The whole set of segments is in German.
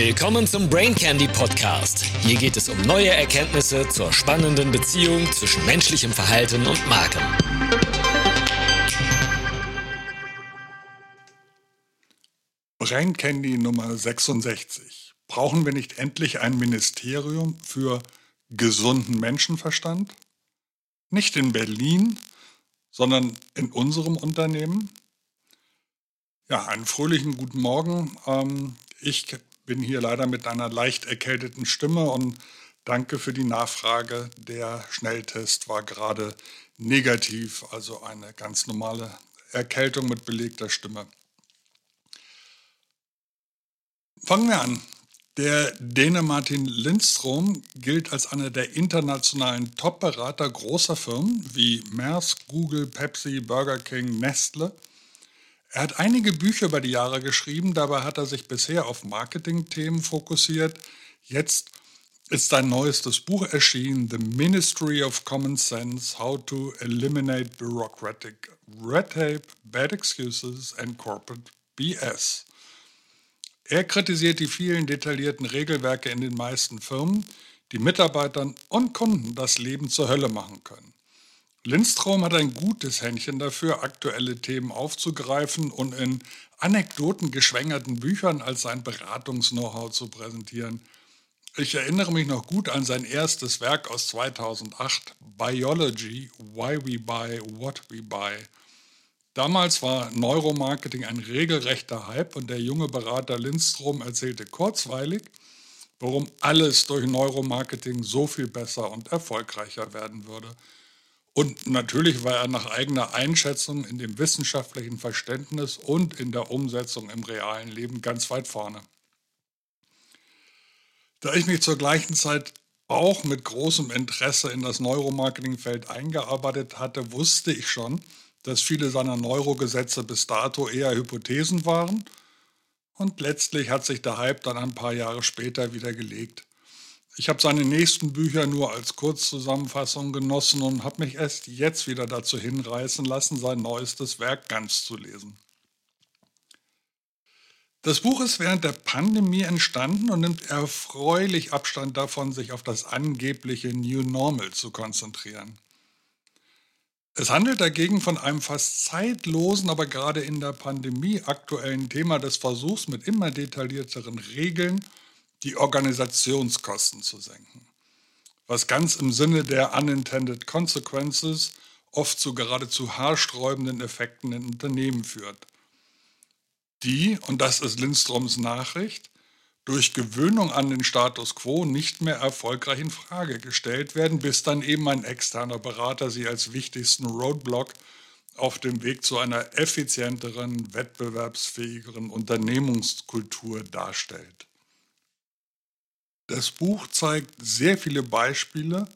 Willkommen zum Brain Candy Podcast. Hier geht es um neue Erkenntnisse zur spannenden Beziehung zwischen menschlichem Verhalten und Marken. Brain Candy Nummer 66. Brauchen wir nicht endlich ein Ministerium für gesunden Menschenverstand? Nicht in Berlin, sondern in unserem Unternehmen? Ja, einen fröhlichen guten Morgen. Ähm, ich bin hier leider mit einer leicht erkälteten Stimme und danke für die Nachfrage. Der Schnelltest war gerade negativ, also eine ganz normale Erkältung mit belegter Stimme. Fangen wir an. Der Däne Martin Lindstrom gilt als einer der internationalen Top-Berater großer Firmen wie Maersk, Google, Pepsi, Burger King, Nestle – er hat einige Bücher über die Jahre geschrieben, dabei hat er sich bisher auf Marketing-Themen fokussiert. Jetzt ist sein neuestes Buch erschienen, The Ministry of Common Sense, How to Eliminate Bureaucratic Red Tape, Bad Excuses and Corporate BS. Er kritisiert die vielen detaillierten Regelwerke in den meisten Firmen, die Mitarbeitern und Kunden das Leben zur Hölle machen können. Lindstrom hat ein gutes Händchen dafür, aktuelle Themen aufzugreifen und in anekdotengeschwängerten Büchern als sein Beratungs-Know-how zu präsentieren. Ich erinnere mich noch gut an sein erstes Werk aus 2008, Biology, Why We Buy, What We Buy. Damals war Neuromarketing ein regelrechter Hype und der junge Berater Lindstrom erzählte kurzweilig, warum alles durch Neuromarketing so viel besser und erfolgreicher werden würde. Und natürlich war er nach eigener Einschätzung in dem wissenschaftlichen Verständnis und in der Umsetzung im realen Leben ganz weit vorne. Da ich mich zur gleichen Zeit auch mit großem Interesse in das Neuromarketingfeld eingearbeitet hatte, wusste ich schon, dass viele seiner Neurogesetze bis dato eher Hypothesen waren und letztlich hat sich der Hype dann ein paar Jahre später wieder gelegt. Ich habe seine nächsten Bücher nur als Kurzzusammenfassung genossen und habe mich erst jetzt wieder dazu hinreißen lassen, sein neuestes Werk ganz zu lesen. Das Buch ist während der Pandemie entstanden und nimmt erfreulich Abstand davon, sich auf das angebliche New Normal zu konzentrieren. Es handelt dagegen von einem fast zeitlosen, aber gerade in der Pandemie aktuellen Thema des Versuchs mit immer detaillierteren Regeln die Organisationskosten zu senken, was ganz im Sinne der unintended consequences oft zu geradezu haarsträubenden Effekten in Unternehmen führt, die, und das ist Lindstroms Nachricht, durch Gewöhnung an den Status quo nicht mehr erfolgreich in Frage gestellt werden, bis dann eben ein externer Berater sie als wichtigsten Roadblock auf dem Weg zu einer effizienteren, wettbewerbsfähigeren Unternehmenskultur darstellt. Das Buch zeigt sehr viele Beispiele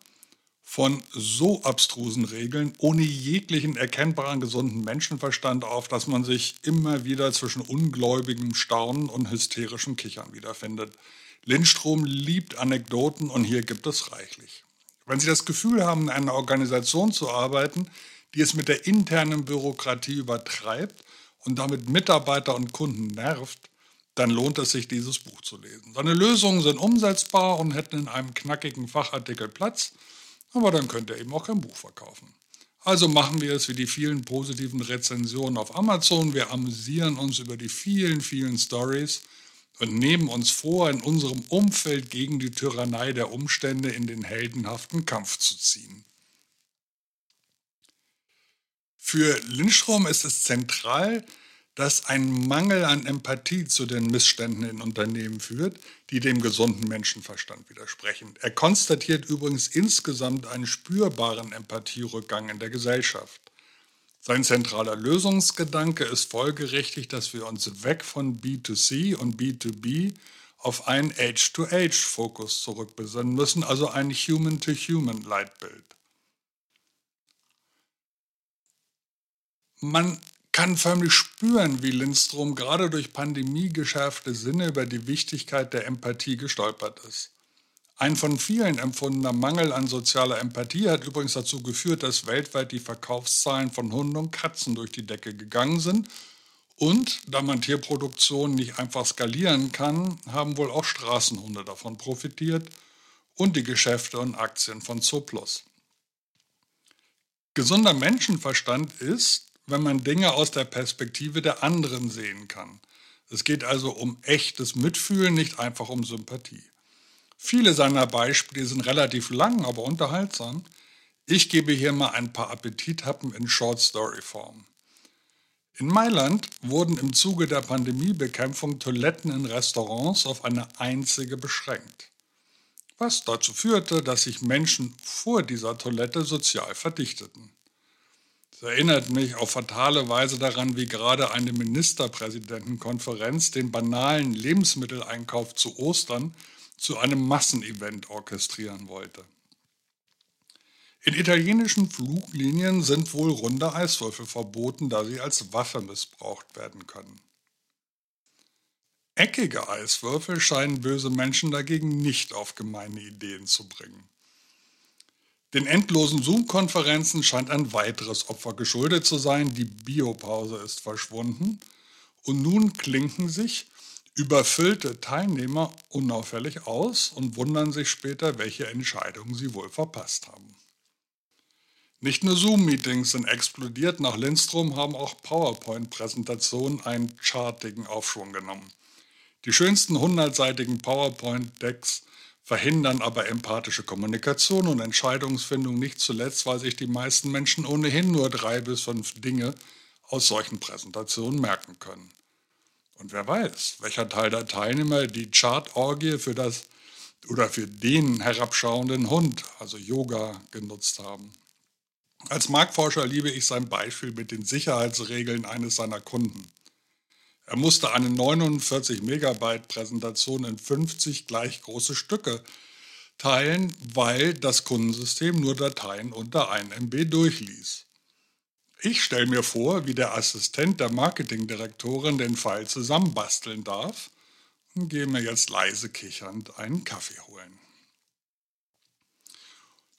von so abstrusen Regeln ohne jeglichen erkennbaren gesunden Menschenverstand auf, dass man sich immer wieder zwischen ungläubigem Staunen und hysterischem Kichern wiederfindet. Lindstrom liebt Anekdoten und hier gibt es reichlich. Wenn Sie das Gefühl haben, in einer Organisation zu arbeiten, die es mit der internen Bürokratie übertreibt und damit Mitarbeiter und Kunden nervt, dann lohnt es sich, dieses Buch zu lesen. Seine Lösungen sind umsetzbar und hätten in einem knackigen Fachartikel Platz, aber dann könnt ihr eben auch kein Buch verkaufen. Also machen wir es wie die vielen positiven Rezensionen auf Amazon. Wir amüsieren uns über die vielen, vielen Stories und nehmen uns vor, in unserem Umfeld gegen die Tyrannei der Umstände in den heldenhaften Kampf zu ziehen. Für Lindstrom ist es zentral, dass ein Mangel an Empathie zu den Missständen in Unternehmen führt, die dem gesunden Menschenverstand widersprechen. Er konstatiert übrigens insgesamt einen spürbaren Empathierückgang in der Gesellschaft. Sein zentraler Lösungsgedanke ist folgerichtig, dass wir uns weg von B2C und B2B auf einen Age-to-Age-Fokus zurückbesinnen müssen, also ein Human-to-Human-Leitbild. Man kann förmlich spüren, wie Lindstrom gerade durch Pandemie geschärfte Sinne über die Wichtigkeit der Empathie gestolpert ist. Ein von vielen empfundener Mangel an sozialer Empathie hat übrigens dazu geführt, dass weltweit die Verkaufszahlen von Hunden und Katzen durch die Decke gegangen sind Und da man Tierproduktion nicht einfach skalieren kann, haben wohl auch Straßenhunde davon profitiert und die Geschäfte und Aktien von Zooplus. Gesunder Menschenverstand ist, wenn man Dinge aus der Perspektive der anderen sehen kann. Es geht also um echtes Mitfühlen, nicht einfach um Sympathie. Viele seiner Beispiele sind relativ lang, aber unterhaltsam. Ich gebe hier mal ein paar Appetithappen in Short Story Form. In Mailand wurden im Zuge der Pandemiebekämpfung Toiletten in Restaurants auf eine einzige beschränkt, was dazu führte, dass sich Menschen vor dieser Toilette sozial verdichteten. Es erinnert mich auf fatale Weise daran, wie gerade eine Ministerpräsidentenkonferenz den banalen Lebensmitteleinkauf zu Ostern zu einem Massenevent orchestrieren wollte. In italienischen Fluglinien sind wohl runde Eiswürfel verboten, da sie als Waffe missbraucht werden können. Eckige Eiswürfel scheinen böse Menschen dagegen nicht auf gemeine Ideen zu bringen. Den endlosen Zoom-Konferenzen scheint ein weiteres Opfer geschuldet zu sein. Die Biopause ist verschwunden und nun klinken sich überfüllte Teilnehmer unauffällig aus und wundern sich später, welche Entscheidungen sie wohl verpasst haben. Nicht nur Zoom-Meetings sind explodiert, nach Lindstrom haben auch PowerPoint-Präsentationen einen chartigen Aufschwung genommen. Die schönsten hundertseitigen PowerPoint-Decks verhindern aber empathische Kommunikation und Entscheidungsfindung nicht zuletzt, weil sich die meisten Menschen ohnehin nur drei bis fünf Dinge aus solchen Präsentationen merken können. Und wer weiß, welcher Teil der Teilnehmer die Chartorgie für das oder für den herabschauenden Hund, also Yoga, genutzt haben. Als Marktforscher liebe ich sein Beispiel mit den Sicherheitsregeln eines seiner Kunden. Er musste eine 49 Megabyte Präsentation in 50 gleich große Stücke teilen, weil das Kundensystem nur Dateien unter 1 MB durchließ. Ich stelle mir vor, wie der Assistent der Marketingdirektorin den Pfeil zusammenbasteln darf und gehe mir jetzt leise kichernd einen Kaffee holen.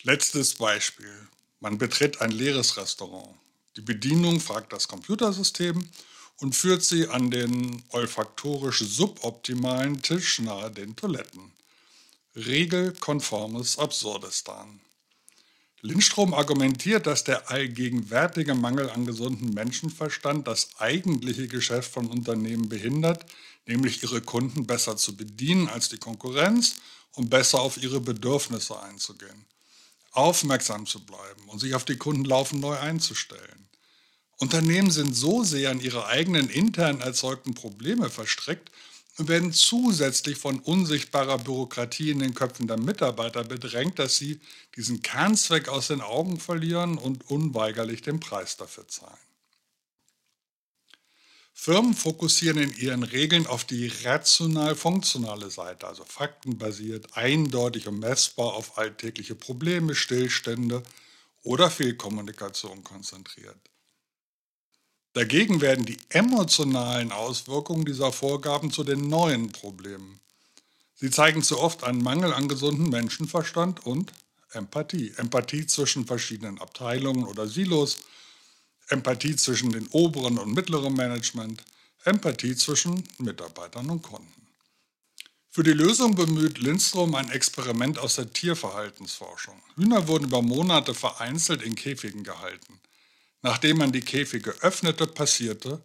Letztes Beispiel. Man betritt ein leeres Restaurant. Die Bedienung fragt das Computersystem und führt sie an den olfaktorisch suboptimalen Tisch nahe den Toiletten. Regelkonformes Absurdistan. Lindstrom argumentiert, dass der allgegenwärtige Mangel an gesundem Menschenverstand das eigentliche Geschäft von Unternehmen behindert, nämlich ihre Kunden besser zu bedienen als die Konkurrenz und besser auf ihre Bedürfnisse einzugehen aufmerksam zu bleiben und sich auf die Kunden laufend neu einzustellen. Unternehmen sind so sehr in ihre eigenen intern erzeugten Probleme verstrickt und werden zusätzlich von unsichtbarer Bürokratie in den Köpfen der Mitarbeiter bedrängt, dass sie diesen Kernzweck aus den Augen verlieren und unweigerlich den Preis dafür zahlen. Firmen fokussieren in ihren Regeln auf die rational-funktionale Seite, also faktenbasiert, eindeutig und messbar auf alltägliche Probleme, Stillstände oder Fehlkommunikation konzentriert. Dagegen werden die emotionalen Auswirkungen dieser Vorgaben zu den neuen Problemen. Sie zeigen zu oft einen Mangel an gesundem Menschenverstand und Empathie. Empathie zwischen verschiedenen Abteilungen oder Silos, Empathie zwischen den oberen und mittleren Management, Empathie zwischen Mitarbeitern und Kunden. Für die Lösung bemüht Lindstrom ein Experiment aus der Tierverhaltensforschung. Hühner wurden über Monate vereinzelt in Käfigen gehalten. Nachdem man die Käfige öffnete, passierte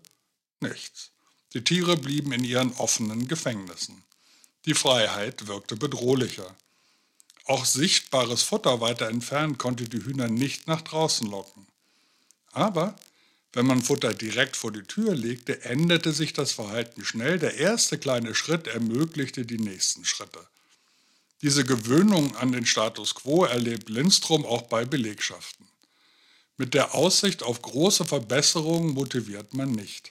nichts. Die Tiere blieben in ihren offenen Gefängnissen. Die Freiheit wirkte bedrohlicher. Auch sichtbares Futter weiter entfernt konnte die Hühner nicht nach draußen locken. Aber wenn man Futter direkt vor die Tür legte, änderte sich das Verhalten schnell. Der erste kleine Schritt ermöglichte die nächsten Schritte. Diese Gewöhnung an den Status quo erlebt Lindstrom auch bei Belegschaften. Mit der Aussicht auf große Verbesserungen motiviert man nicht.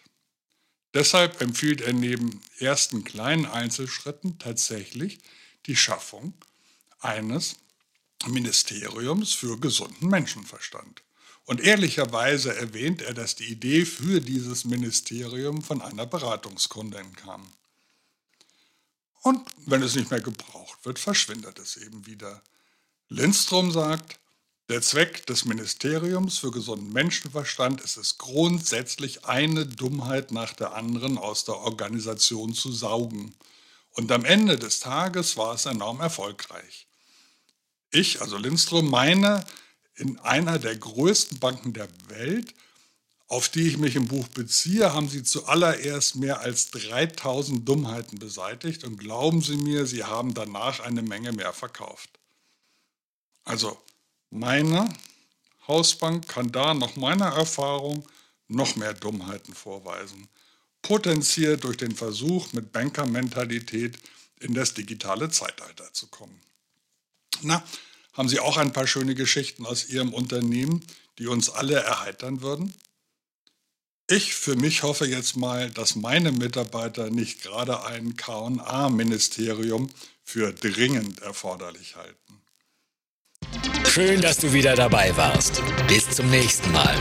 Deshalb empfiehlt er neben ersten kleinen Einzelschritten tatsächlich die Schaffung eines Ministeriums für gesunden Menschenverstand. Und ehrlicherweise erwähnt er, dass die Idee für dieses Ministerium von einer Beratungskundin kam. Und wenn es nicht mehr gebraucht wird, verschwindet es eben wieder. Lindstrom sagt, Der Zweck des Ministeriums für gesunden Menschenverstand ist es grundsätzlich, eine Dummheit nach der anderen aus der Organisation zu saugen. Und am Ende des Tages war es enorm erfolgreich. Ich, also Lindström, meine, in einer der größten Banken der Welt, auf die ich mich im Buch beziehe, haben sie zuallererst mehr als 3000 Dummheiten beseitigt und glauben Sie mir, sie haben danach eine Menge mehr verkauft. Also meine Hausbank kann da nach meiner Erfahrung noch mehr Dummheiten vorweisen, potenziert durch den Versuch, mit Bankermentalität in das digitale Zeitalter zu kommen. Na, haben Sie auch ein paar schöne Geschichten aus Ihrem Unternehmen, die uns alle erheitern würden? Ich für mich hoffe jetzt mal, dass meine Mitarbeiter nicht gerade ein KA-Ministerium für dringend erforderlich halten. Schön, dass du wieder dabei warst. Bis zum nächsten Mal.